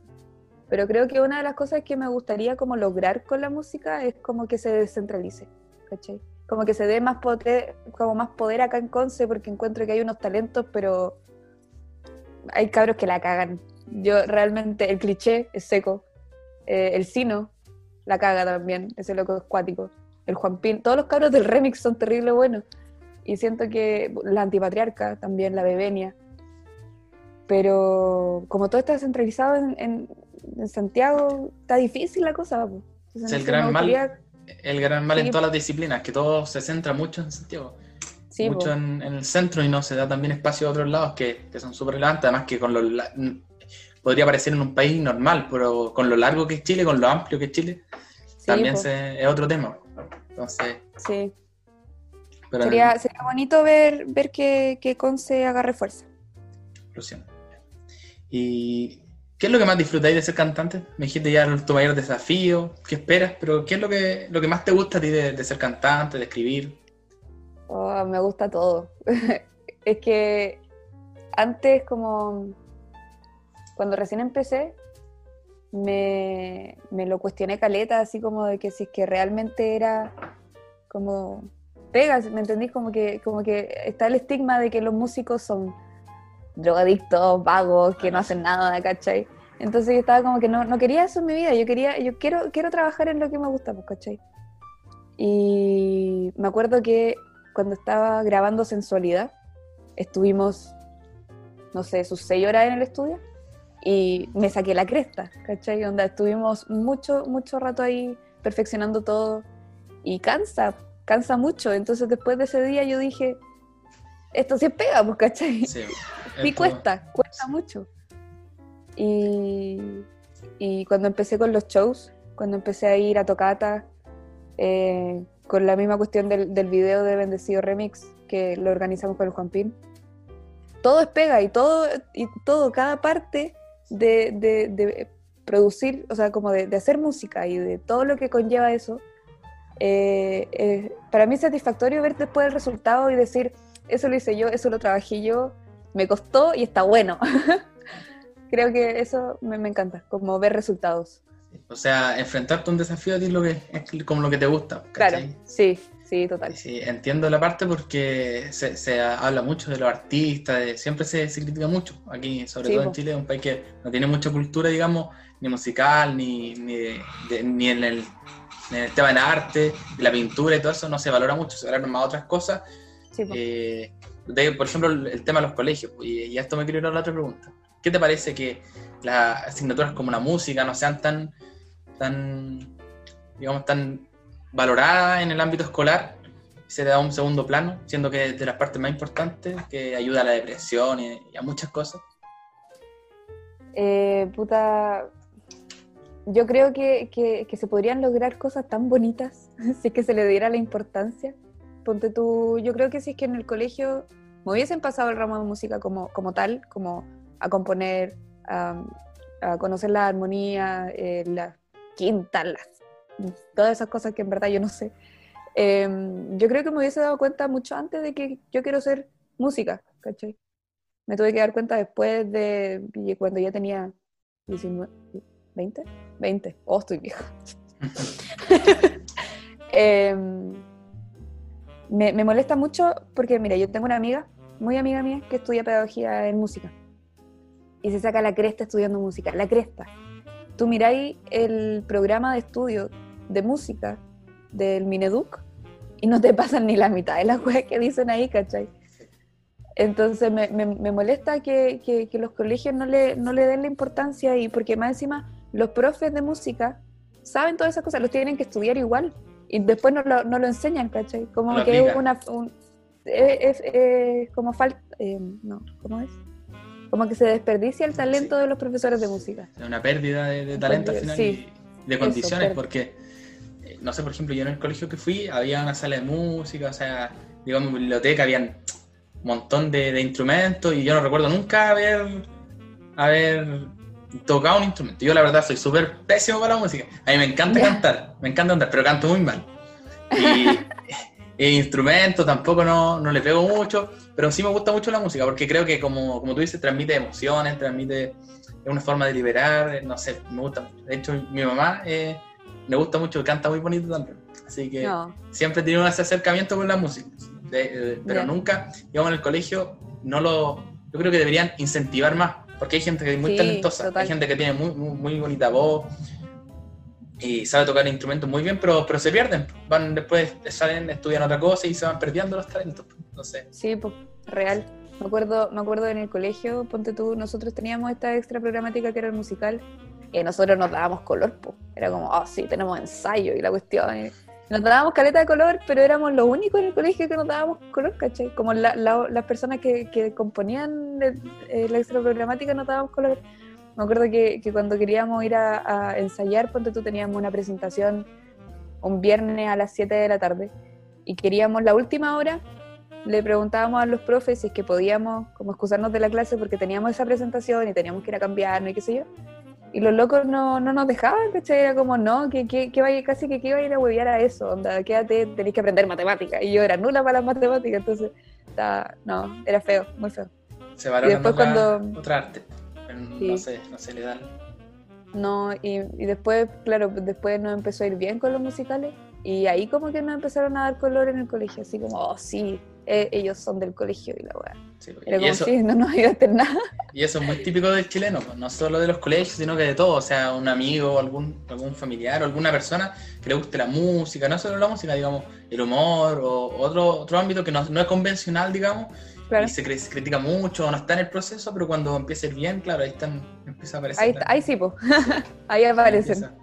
Pero creo que una de las cosas que me gustaría como lograr con la música es como que se descentralice, ¿cachai? Como que se dé más poder, como más poder acá en Conce porque encuentro que hay unos talentos, pero hay cabros que la cagan. Yo realmente, el cliché es seco, eh, el Sino la caga también, ese loco es cuático. El Juanpín, todos los cabros del remix son terrible buenos. Y siento que la antipatriarca también, la Bebenia. Pero como todo está descentralizado en, en- en Santiago, está difícil la cosa. Entonces, el gran mal. El gran mal Sí. en todas las disciplinas, que todo se centra mucho en Santiago. Sí, mucho en, en el centro y no se da también espacio a otros lados que, que son súper relevantes. Además que con lo la- podría parecer en un país normal, pero con lo largo que es Chile, con lo amplio que es Chile, Sí, también se- es otro tema. Entonces, Sí. pero Sería, sería bonito ver, ver que, que Conce agarre fuerza. Inclusión. ¿Y qué es lo que más disfrutáis de ser cantante? Me dijiste ya tu mayor desafío, ¿qué esperas? Pero ¿qué es lo que, lo que más te gusta a ti de, ser cantante, de escribir? Oh, me gusta todo. es que antes, como cuando recién empecé, me, me lo cuestioné caleta, así como de que si es que realmente era como pegas, ¿me entendís? Como que, como que está el estigma de que los músicos son drogadictos, vagos, que no hacen nada, ¿cachai? Entonces yo estaba como que no, no quería eso en mi vida, yo quería, yo quiero, quiero trabajar en lo que me gusta, pues, ¿cachai? Y me acuerdo que cuando estaba grabando Sensualidad, estuvimos, no sé, sus seis horas en el estudio y me saqué la cresta, ¿cachai? Onda, estuvimos mucho, mucho rato ahí perfeccionando todo y cansa, cansa mucho. Entonces después de ese día yo dije, esto sí pega, pues, ¿cachai? Sí, esto- cuesta, cuesta mucho. Y, y cuando empecé con los shows, cuando empecé a ir a tocata, eh, con la misma cuestión del, del video de Bendecido Remix que lo organizamos con el Juanpín, todo es pega y todo, y todo cada parte de, de- de producir, o sea, como de, de hacer música y de todo lo que conlleva eso, eh, eh, para mí es satisfactorio ver después el resultado y decir, eso lo hice yo, eso lo trabajé yo, me costó y está bueno. Creo que eso me, me encanta, como ver resultados. O sea, enfrentarte a un desafío a ti es, lo que, es como lo que te gusta. Claro, sí, sí, total. Sí, entiendo la parte porque se, se habla mucho de los artistas, de- siempre se, se critica mucho. Aquí, sobre Sí, todo en. Chile, es un país que no tiene mucha cultura, digamos, ni musical, ni, ni, de- de- ni en, el, en el tema del arte, de la pintura y todo eso, no se valora mucho, se valoran más otras cosas. Sí. Eh, de- por ejemplo, el, tema de los colegios, y, y a esto me quiero ir a la otra pregunta. ¿Qué te parece que las asignaturas como la música no sean tan, tan, digamos, tan valoradas en el ámbito escolar? Se le da un segundo plano, siendo que es de las partes más importantes, que ayuda a la depresión y, y a muchas cosas. Eh, puta, yo creo que, que- que se podrían lograr cosas tan bonitas si es que se le diera la importancia. Ponte tú, yo creo que si es que en el colegio me hubiesen pasado el ramo de música como, como tal, como a componer, a, a conocer la armonía, eh, las quintas, las, todas esas cosas que en verdad yo no sé. Eh, yo creo que me hubiese dado cuenta mucho antes de que yo quiero ser música, ¿cachai? Me tuve que dar cuenta después de cuando ya tenía 19, 20, 20, oh, estoy vieja. Eh, me, molesta mucho porque, mira, yo tengo una amiga, muy amiga mía, que estudia pedagogía en música. Y se saca la cresta estudiando música, la cresta. Tú miráis el programa de estudio de música del Mineduc y no te pasan ni la mitad de las cosas que dicen ahí, ¿cachai? Entonces me, me- me molesta que, que- que los colegios no le, no le den la importancia y porque más encima los profes de música saben todas esas cosas, los tienen que estudiar igual y después no lo, no lo enseñan, ¿cachai? Como No que es una... un- es, es- es como falta... no, ¿cómo es? Como que se desperdicia el talento de los profesores de música. Es una pérdida de, de talento al final Sí. y de condiciones, porque, eh, no sé, por ejemplo, yo en el colegio que fui había una sala de música, o sea, digamos, biblioteca, habían montón de, de instrumentos y yo no recuerdo nunca haber, haber tocado un instrumento. Yo la verdad soy súper pésimo para la música. A mí me encanta cantar, me encanta cantar, pero canto muy mal. Y, e instrumentos tampoco no, no le pego mucho, pero sí me gusta mucho la música porque creo que como, como tú dices, transmite emociones, transmite es una forma de liberar, eh, no sé, me gusta mucho. De hecho, mi mamá eh, me gusta mucho, canta muy bonito también. Así que No, siempre he tenido ese acercamiento con la música. De- de- pero Ya. nunca, digamos, en el colegio, no lo. Yo creo que deberían incentivar más, porque hay gente que es muy Sí, talentosa, total. hay gente que tiene muy, muy, muy bonita voz y sabe tocar instrumentos muy bien, pero, pero se pierden. Van después, salen, estudian otra cosa y se van perdiendo los talentos. No sé. sí, pues, real. Me acuerdo, me acuerdo en el colegio, ponte tú, nosotros teníamos esta extra programática que era el musical, y nosotros nos dábamos color, pues. Era como, ah, sí, tenemos ensayo y la cuestión. Nos dábamos caleta de color, pero éramos los únicos en el colegio que nos dábamos color, ¿cachai? Como la- la- las personas que, que componían eh, la extra programática nos dábamos color. Me acuerdo que, que cuando queríamos ir a, a ensayar, ponte tú, teníamos una presentación un viernes a las 7 de la tarde y queríamos la última hora, le preguntábamos a los profes si es que podíamos como excusarnos de la clase porque teníamos esa presentación y teníamos que ir a cambiarnos y qué sé yo. Y los locos no, no nos dejaban, ¿cachai? Era como, no, que, que, que vaya, casi que, que iba a ir a huevear a eso, onda, quédate, tenés que aprender matemáticas. Y yo era nula para las matemáticas, entonces, estaba- no, era feo, muy feo. Se valora después otra, cuando- otra arte. No sé, no se le da. No, y, y después, claro, después nos empezó a ir bien con los musicales y ahí como que nos empezaron a dar color en el colegio, así como, oh sí, eh, ellos son del colegio y la weá. Sí, Era como, eso, sí, no nos ayudaste en nada. y eso es muy típico del chileno, pues, no solo de los colegios, sino que de todo. O sea, un amigo, algún, algún familiar o alguna persona que le guste la música, no solo la música, digamos, el humor o otro, otro ámbito que no, no es convencional, digamos, Claro. y se, se critica mucho, no está en el proceso, pero cuando empieza a ir bien, claro, ahí están, empieza a aparecer. Ahí, la- ahí sí, pues. ahí ahí aparecen. empieza-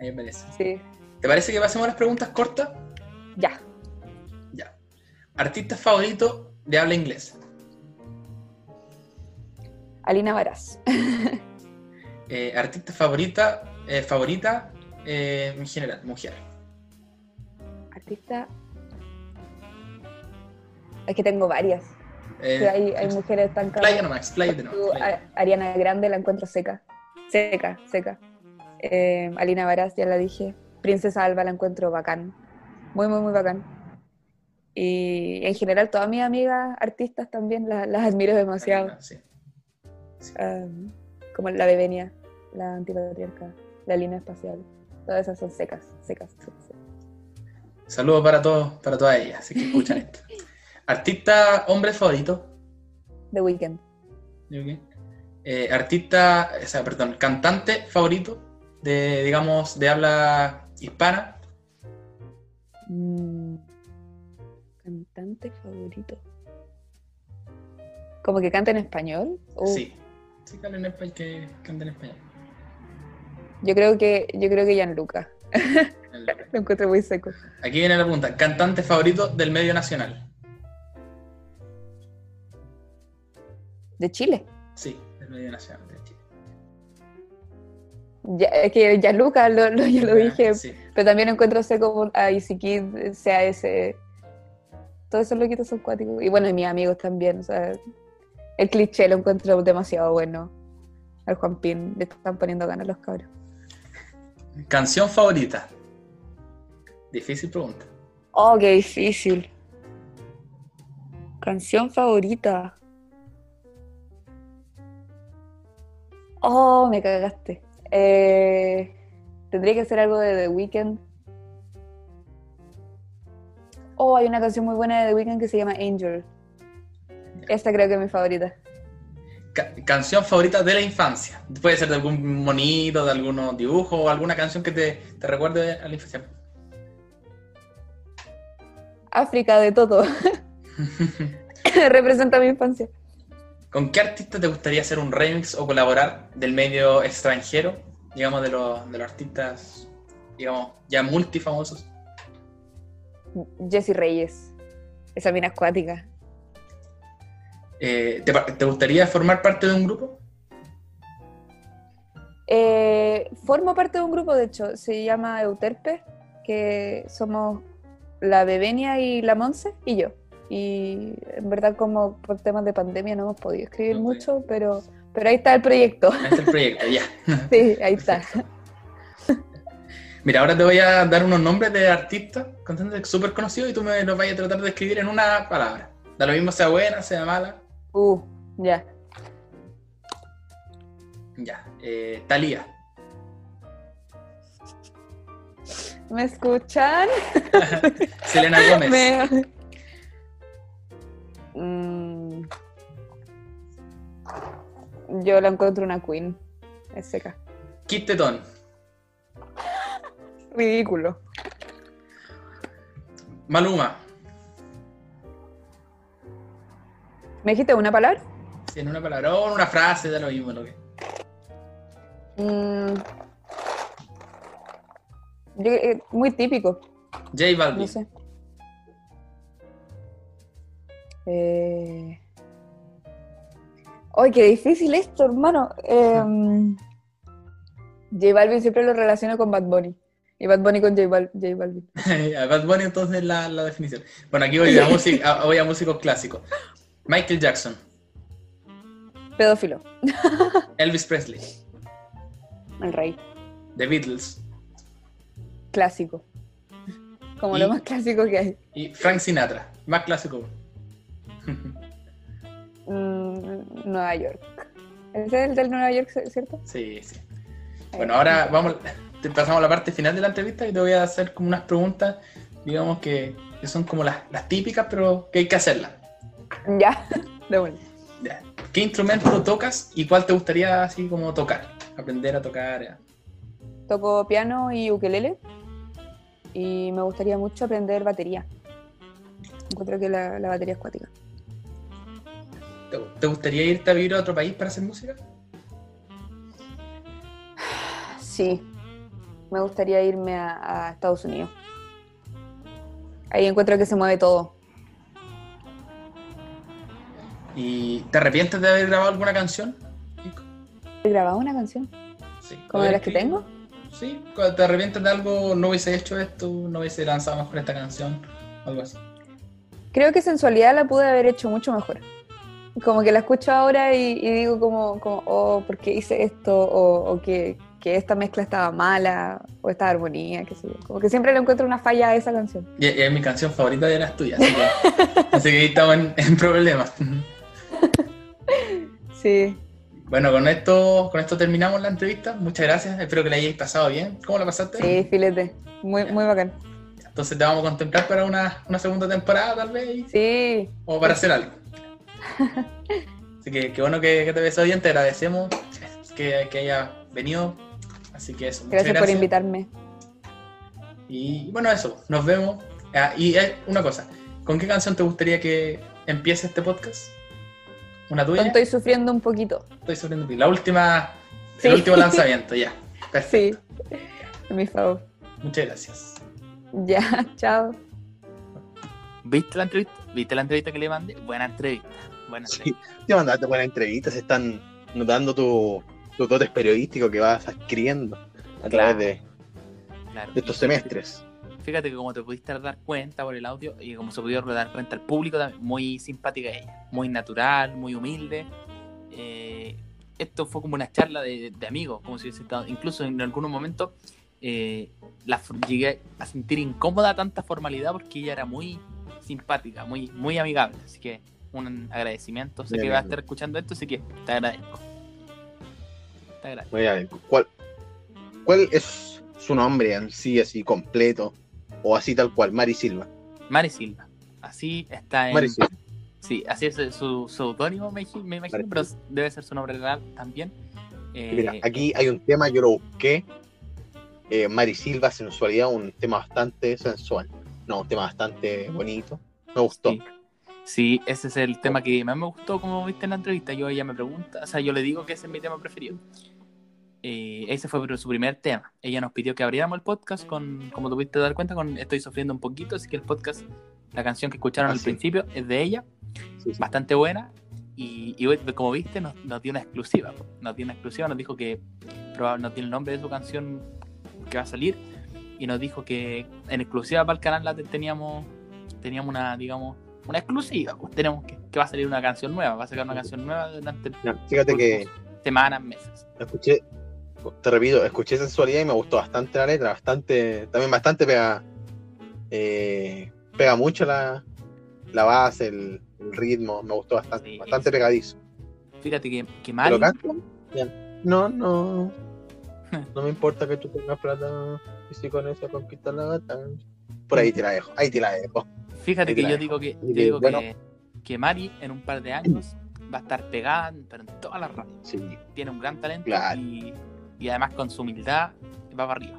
ahí aparece. Sí, ¿Te parece que pasemos a las preguntas cortas? Ya. Artista favorito de habla inglesa. Alina Varas. Eh, artista favorita, eh, favorita eh, en general, mujer. Artista. Es que tengo varias. Eh, Sí, hay, hay mujeres tan Playa nomás, expláyate nomás, Tú, expláyate. a- Ariana Grande la encuentro seca. Seca, seca. Eh, Alina Varas, ya la dije. Princesa Alba la encuentro bacán. Muy, muy, muy bacán. Y en general, todas mis amigas artistas también las, las admiro demasiado. Sí. Como la Bebenia, la antipatriarca, la línea espacial. Todas esas son secas, secas, secas. secas. Saludos para todos, para todas ellas, así que escuchan esto. Artista hombre favorito. The Weeknd. Eh, artista, o sea, perdón, cantante favorito de, digamos, de habla hispana. Mm, cantante favorito. ¿Como que canta en español? Uh, Sí. Sí, habla en español, que canta en español. Yo creo que, yo creo que Gianluca. Lo encuentro muy seco. Aquí viene la pregunta. Cantante favorito del medio nacional. De Chile. Sí, del medio nacional de Chile. Ya, es que Gianluca lo, lo, yo lo dije, Sí. pero también encuentro seco a Easy Kid, CAS. Todos esos loquitos son cuáticos. Y bueno, y mis amigos también. O sea, el cliché lo encuentro demasiado bueno. Al Juan Pin le están poniendo ganas los cabros. Canción favorita. Difícil pregunta. Oh, qué difícil. Canción favorita. Oh, me cagaste. Eh, tendría que ser algo de The Weeknd. Oh, hay una canción muy buena de The Weeknd que se llama Angel. Esta creo que es mi favorita. Ca- canción favorita de la infancia. Puede ser de algún monito, de algunos dibujos o alguna canción que te, te recuerde a la infancia. África de Toto. Representa mi infancia. ¿Con qué artista te gustaría hacer un remix o colaborar del medio extranjero? Digamos, de los, de los artistas, digamos, ya multifamosos. Jessie Reyes. Esa mina acuática. Eh, ¿te, gustaría formar parte de un grupo? Eh, formo parte de un grupo, de hecho, se llama Euterpe, que somos la Bebenia y la Monse y yo. y en verdad como por temas de pandemia no hemos podido escribir mucho, pero, pero ahí está el proyecto. Este es el proyecto, ya. Sí, ahí está. Mira, ahora te voy a dar unos nombres de artistas, cantantes súper conocidos y tú me los vas a tratar de escribir en una palabra. Da lo mismo sea buena, sea mala. Uh, ya. Ya. Eh, Talía. ¿Me escuchan? Selena Gómez. Me- Mm. Yo la encuentro una queen. Es seca. Kit Tetón. Ridículo. Maluma. ¿Me dijiste una palabra? Si en una palabra o en una frase, da lo mismo. Lo que... Mm. Yo- eh, muy típico, J Balvin. no sé. Eh... ¡Ay, qué difícil esto, hermano! Eh, J Balvin siempre lo relaciono con Bad Bunny. Y Bad Bunny con J, Bal- J Balvin. Bad Bunny entonces la, la definición. Bueno, aquí voy a, música- a- voy a músicos clásicos. Michael Jackson. Pedófilo, Elvis Presley. el rey. The Beatles. Clásico. Como Y- lo más clásico que hay. Y Frank Sinatra. Más clásico. Mm, Nueva York. Ese es el del Nueva York, ¿cierto? Sí, sí. Bueno, ahora vamos, te pasamos a la parte final de la entrevista y te voy a hacer como unas preguntas, digamos que, que son como las, las típicas, pero que hay que hacerlas. Ya, de bueno. Ya. ¿Qué instrumento tocas y cuál te gustaría así como tocar? Aprender a tocar. ya. Toco piano y ukelele. Y me gustaría mucho aprender batería. Encuentro que la, la batería es cuática. ¿Te, te gustaría irte a vivir a otro país para hacer música? Sí, me gustaría irme a, a Estados Unidos. Ahí encuentro que se mueve todo. ¿Y te arrepientes de haber grabado alguna canción? ¿He grabado una canción? Sí. ¿Como de las que tengo? Sí, cuando te arrepientes de algo, no hubiese hecho esto, no hubiese lanzado mejor esta canción, algo así. Creo que sensualidad la pude haber hecho mucho mejor. Como que la escucho ahora y, y digo como, como, oh, ¿por qué hice esto? O, o que, que esta mezcla estaba mala, o esta armonía, qué sé yo. Como que siempre le encuentro una falla a esa canción. Y, y es mi canción favorita de las tuyas, así que, así que ahí estamos en, en problemas. Sí. Bueno, con esto, con esto terminamos la entrevista. Muchas gracias, espero que la hayáis pasado bien. ¿Cómo la pasaste? Sí, filete. Muy, muy bacán. Entonces te vamos a contemplar para una, una segunda temporada, tal vez, Sí, o para hacer algo. Así que qué bueno que, que te ves bien, te agradecemos que, que haya venido. Así que eso, muchas gracias, por invitarme. Y bueno, eso, nos vemos. Ah, y eh, una cosa, ¿con qué canción te gustaría que empiece este podcast? ¿Una tuya? Estoy sufriendo un poquito. Estoy sufriendo. La última, Sí. el último lanzamiento, ya. Perfecto. Sí. A mi favor. Muchas gracias. Ya, chao. ¿Viste la entrevista? ¿Viste la entrevista que le mandé? Buena entrevista. Buena Sí, entrevista. te mandaste buenas entrevistas, se están notando tu, tus dotes periodísticos que vas adquiriendo a través de, Claro. de estos semestres. Fíjate que como te pudiste dar cuenta por el audio y como se pudo dar cuenta el público, también, muy simpática ella, muy natural, muy humilde. Eh, esto fue como una charla de, de amigos, como si hubiese estado, incluso en algunos momentos eh, la, llegué a sentir incómoda tanta formalidad porque ella era muy simpática, muy, muy amigable. Así que un agradecimiento. Sé Bien, que vas a estar escuchando esto, así que te agradezco. Muy bien. ¿Cuál, ¿Cuál es su nombre en sí, así completo? O así tal cual, Mari Silva. Mari Silva. Así está en. Mari Silva. Sí, así es su seudónimo, me, me imagino, Mari pero debe ser su nombre real también. Eh, Mira, aquí hay un tema, yo lo busqué. Eh, Mari Silva, sensualidad, un tema bastante sensual. No, un tema bastante bonito. Me gustó. Sí. Sí, ese es el tema que más me gustó, como viste en la entrevista. Yo ella me pregunta, o sea, yo le digo que ese es mi tema preferido. Eh, ese fue su primer tema. Ella nos pidió que abriéramos el podcast con, como tuviste dar cuenta, con Estoy sufriendo un poquito, así que el podcast, la canción que escucharon Ah, al sí. principio es de ella, Sí, sí. bastante buena. Y, y como viste, nos, nos dio una exclusiva. Nos dio una exclusiva, nos dijo que probable, nos dio el nombre de su canción que va a salir. Y nos dijo que en exclusiva para el canal la te- teníamos, teníamos una, digamos, una exclusiva. Pues tenemos que, que va a salir una canción nueva. Va a sacar una canción nueva durante Ya, Fíjate que semanas, meses. escuché, te repito, escuché sensualidad y me gustó bastante la letra, bastante, también bastante pega, eh, pega mucho la, la base, el, el ritmo, me gustó bastante, Sí, bastante sí. pegadizo. Fíjate que, que. Bien. No, no. No me importa que tú tengas plata y si con eso conquistas la gata. Por ahí te la dejo, ahí te la dejo. fíjate que yo digo que, yo digo bueno. que, que Mari en un par de años va a estar pegada, pero en todas las radios. Sí. Tiene un gran talento Claro. y, y además con su humildad va para arriba.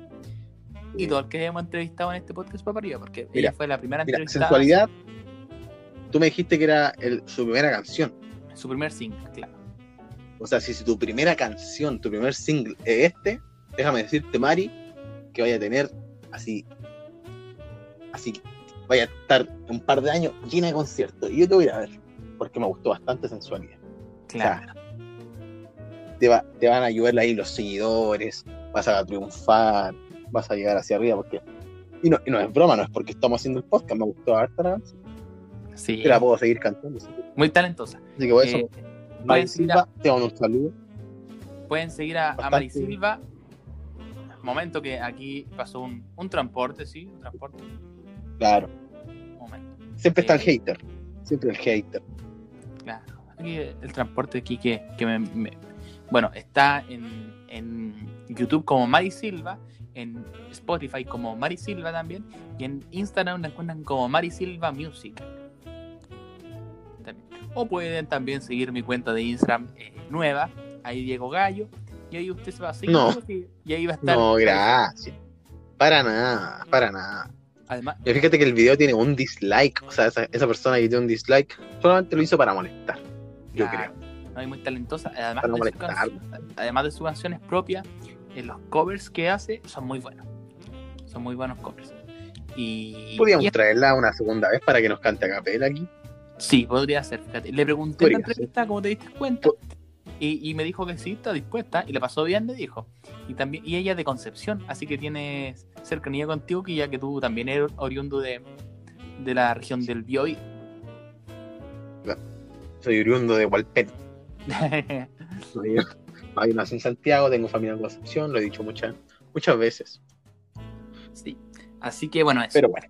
Y todo el que hemos entrevistado en este podcast va para arriba, porque Mira, ella fue la primera Mira, entrevistada. sensualidad. Tú me dijiste que era el- su primera canción. Su primer single, claro. O sea, si, si tu primera canción, tu primer single es este, déjame decirte, Mari, que vaya a tener así, así, vaya a estar un par de años llena de conciertos. Y yo te voy a ver, porque me gustó bastante sensualidad. Claro. Te, va- te van a ayudar ahí los seguidores, vas a triunfar, vas a llegar hacia arriba, porque... Y no, y no es broma, no es porque estamos haciendo el podcast, me gustó harta la. Sí, Que la puedo seguir cantando. Que, muy talentosa. así que por eso, Eh, Mari pueden seguir Silva, a- te mando un saludo. Pueden seguir a, a. Mari Silva. Momento que aquí pasó un, un transporte, sí, un transporte. Claro. Momento, Siempre está el Eh, hater. Siempre el hater. claro. Aquí el transporte aquí que, que me, me- Bueno, está en, en YouTube como Mari Silva, en Spotify como Mari Silva también, y en Instagram la encuentran como Mari Silva Music. También. O pueden también seguir mi cuenta de Instagram eh, nueva, ahí Diego Gallo, y ahí usted se va a seguir. No. y- Y ahí va a estar. No, gracias. Para nada, para nada. Además, Y fíjate que el video tiene un dislike. O sea, esa, esa persona que tiene un dislike solamente lo hizo para molestar. Yo creo. No, muy talentosa. Además, Para de, además de sus canciones propias, eh, los covers que hace son muy buenos. Son muy buenos covers. Y, Podríamos y- traerla una segunda vez para que nos cante a capela aquí. sí, podría ser. Fíjate. Le pregunté en la entrevista cómo te diste cuenta. Y, y me dijo que sí, está dispuesta. Y le pasó bien, le dijo. Y también y ella es de Concepción, así que tiene cercanía contigo, que ya que tú también eres oriundo de, de la región del Biobío. Soy oriundo de Hualpén. Hay nací en Santiago, tengo familia en Concepción, lo he dicho muchas, muchas veces. sí. Así que bueno, eso. Pero bueno,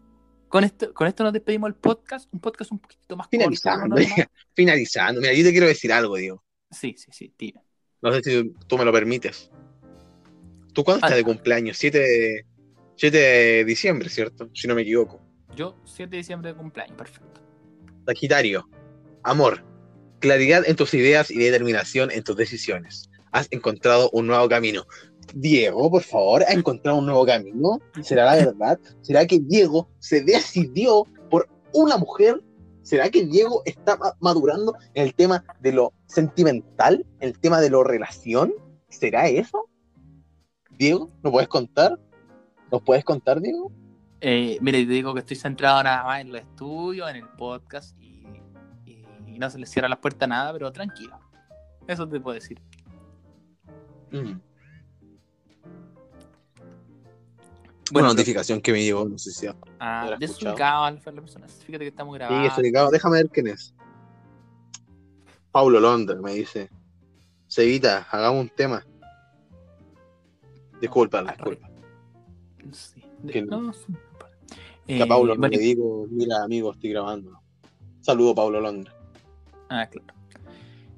con esto, con esto nos despedimos del podcast, un podcast un poquito más corto. finalizando, normal. finalizando. Mira, yo te quiero decir algo, Diego. Sí, sí, sí, dime. No sé si tú me lo permites. ¿Tú cuándo estás Ah. de cumpleaños? 7 de, 7 de diciembre, ¿cierto? Si no me equivoco. Yo, 7 de diciembre de cumpleaños, perfecto. Sagitario, amor, claridad en tus ideas y determinación en tus decisiones. Has encontrado un nuevo camino. Diego, por favor, ¿ha encontrado un nuevo camino? ¿Será la verdad? ¿Será que Diego se decidió por una mujer? ¿Será que Diego está ma- madurando en el tema de lo sentimental, en el tema de lo relación? ¿Será eso? Diego, ¿nos puedes contar? ¿Nos puedes contar, Diego? Eh, mira, te digo que estoy centrado nada más en los estudios, en el podcast y, y- y no se le cierra las puertas a nada, pero tranquilo. Eso te puedo decir. Mm. Bueno, Una notificación que me llegó, no sé si ah, ¿No lo has desubicado a la persona. Fíjate que estamos Sí, grabando. estoy ubicado. Déjame ver quién es. Paulo Londra me dice. Seguita, hagamos un tema. Disculpa, Ah, disculpa. Sí. De- no, sí. Que a Eh, Paulo no bueno, le digo, mira amigo, estoy grabando. Saludo Paulo Londra. ah, claro.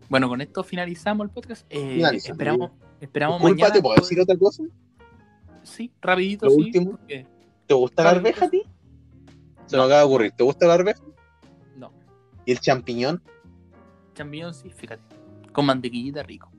Bueno, con esto finalizamos el podcast. Eh, Finalizamos. esperamos esperamos Disculpa, mañana. ¿te puedo decir otra cosa? Sí, rapidito, Lo sí. último. porque- ¿Te gusta la arveja a ti? Se No. me acaba de ocurrir. ¿Te gusta la arveja? No, ¿Y el champiñón? champiñón sí, fíjate. Con mantequillita rico.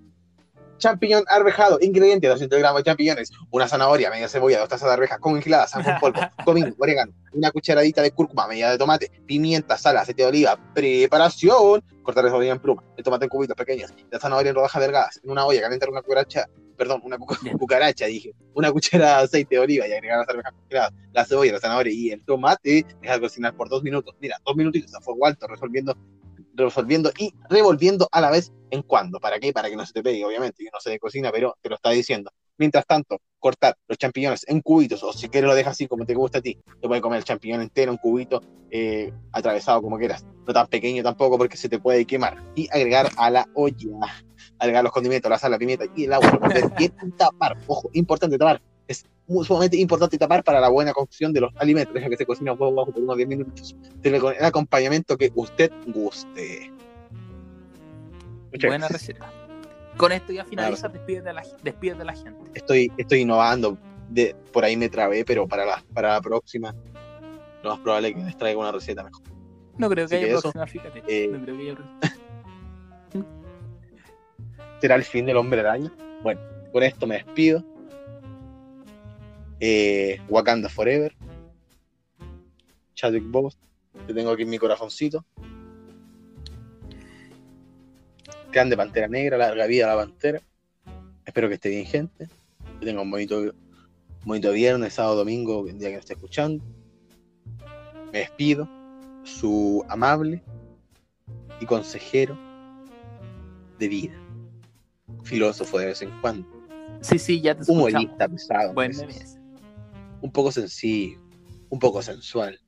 Champiñón arvejado, ingredientes, 200 gramos de champiñones, una zanahoria, media cebolla, dos tazas de arvejas congeladas, sal con polvo, comino, orégano, una cucharadita de cúrcuma, media de tomate, pimienta, sal, aceite de oliva, preparación, cortar la cebolla en pluma, el tomate en cubitos pequeños, la zanahoria en rodajas delgadas, en una olla, calentar una cucaracha, perdón, una cucaracha, dije, una cucharada de aceite de oliva y agregar las arvejas congeladas, la cebolla, la zanahoria y el tomate, dejar cocinar por dos minutos, mira, dos minutitos a fuego alto, resolviendo resolviendo y revolviendo a la vez en cuando. ¿Para qué? Para que no se te pegue, obviamente. Yo no sé de cocina, pero te lo está diciendo. Mientras tanto, cortar los champiñones en cubitos, o si quieres lo dejas así como te gusta a ti, te puedes comer el champiñón entero en cubito, eh, atravesado como quieras, no tan pequeño tampoco porque se te puede quemar, y agregar a la olla, agregar los condimentos, la sal, la pimienta y el agua, y tapar, ojo, importante tapar, es muy- sumamente importante tapar para la buena cocción de los alimentos, deja que se cocine a fuego bajo por unos 10 minutos, Tiene con el acompañamiento que usted guste. Muchas Buena gracias. receta. Con esto ya finaliza, despídete despídete de la gente. estoy, estoy innovando. De, por ahí me trabé, pero para la, para la próxima, lo más probable es que les traiga una receta mejor. No creo que Así haya que eso, próxima, fíjate. eh, no creo que haya próxima. ¿Será el fin del hombre araña? Bueno, con esto me despido. Eh, Wakanda Forever. Chadwick Boss. Te tengo aquí en mi corazoncito. Grande Pantera Negra, larga vida a la Pantera. Espero que esté bien, gente. Que tenga un bonito, bonito viernes, sábado, domingo, el día que me esté escuchando. Me despido. Su amable y consejero de vida. Filósofo de vez en cuando. Sí, sí, ya te escuchamos. Humorista pesado. Buen ese. un poco sencillo, un poco sensual,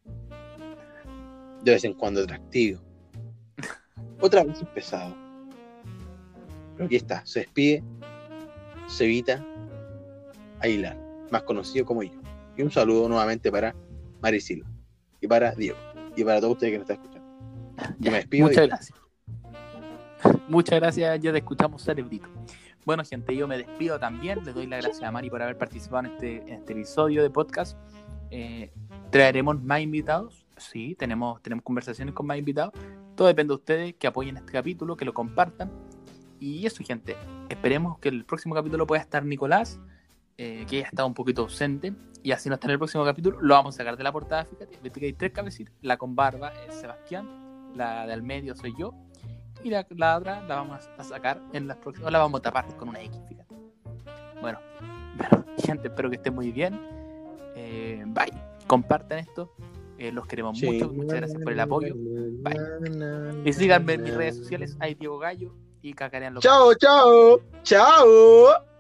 de vez en cuando atractivo, otra vez pesado. Pero aquí está, se despide Cevita Aguilar, más conocido como yo. Y un saludo nuevamente para Mari Silva y para Diego y para todos ustedes que nos están escuchando. Yo me despido Muchas y- gracias. Muchas gracias, ya te escuchamos, cerebrito. Bueno, gente, yo me despido también. Le doy las gracias a Mari por haber participado en este, en este episodio de podcast. Eh, traeremos más invitados. Sí, tenemos, tenemos conversaciones con más invitados. Todo depende de ustedes que apoyen este capítulo, que lo compartan. Y eso, gente. Esperemos que el próximo capítulo pueda estar Nicolás, eh, que ya estado un poquito ausente. Y así no está en el próximo capítulo. Lo vamos a sacar de la portada, fíjate. Viste que hay tres cabecitas. La con barba es Sebastián. La del medio soy yo. Y la, la otra la vamos a sacar en las próximas. O la vamos a tapar con una X, fíjate. Bueno, bueno, gente, espero que estén muy bien. Eh, bye. Compartan esto. Eh, los queremos mucho. Muchas gracias por el apoyo. Y síganme en mis redes sociales. Hay Diego Gallo y Cacarean Local. Chao, chao, chao.